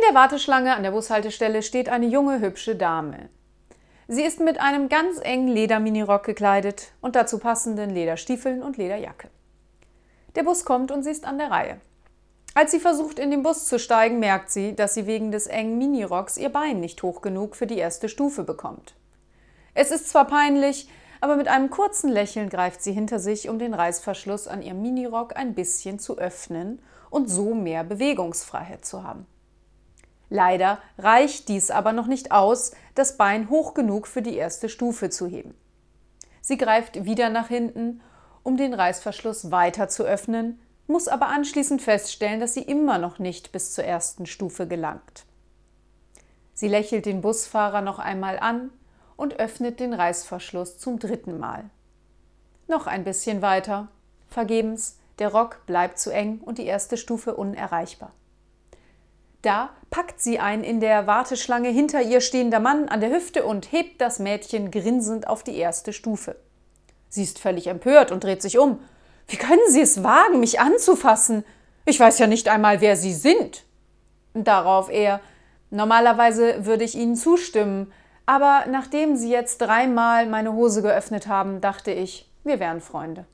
In der Warteschlange an der Bushaltestelle steht eine junge, hübsche Dame. Sie ist mit einem ganz engen Lederminirock gekleidet und dazu passenden Lederstiefeln und Lederjacke. Der Bus kommt und sie ist an der Reihe. Als sie versucht, in den Bus zu steigen, merkt sie, dass sie wegen des engen Minirocks ihr Bein nicht hoch genug für die erste Stufe bekommt. Es ist zwar peinlich, aber mit einem kurzen Lächeln greift sie hinter sich, um den Reißverschluss an ihrem Minirock ein bisschen zu öffnen und so mehr Bewegungsfreiheit zu haben. Leider reicht dies aber noch nicht aus, das Bein hoch genug für die erste Stufe zu heben. Sie greift wieder nach hinten, um den Reißverschluss weiter zu öffnen, muss aber anschließend feststellen, dass sie immer noch nicht bis zur ersten Stufe gelangt. Sie lächelt den Busfahrer noch einmal an und öffnet den Reißverschluss zum dritten Mal. Noch ein bisschen weiter. Vergebens, der Rock bleibt zu eng und die erste Stufe unerreichbar. Da packt sie ein in der Warteschlange hinter ihr stehender Mann an der Hüfte und hebt das Mädchen grinsend auf die erste Stufe. Sie ist völlig empört und dreht sich um. Wie können Sie es wagen, mich anzufassen? Ich weiß ja nicht einmal, wer Sie sind. Darauf er, normalerweise würde ich Ihnen zustimmen, aber nachdem Sie jetzt dreimal meine Hose geöffnet haben, dachte ich, wir wären Freunde.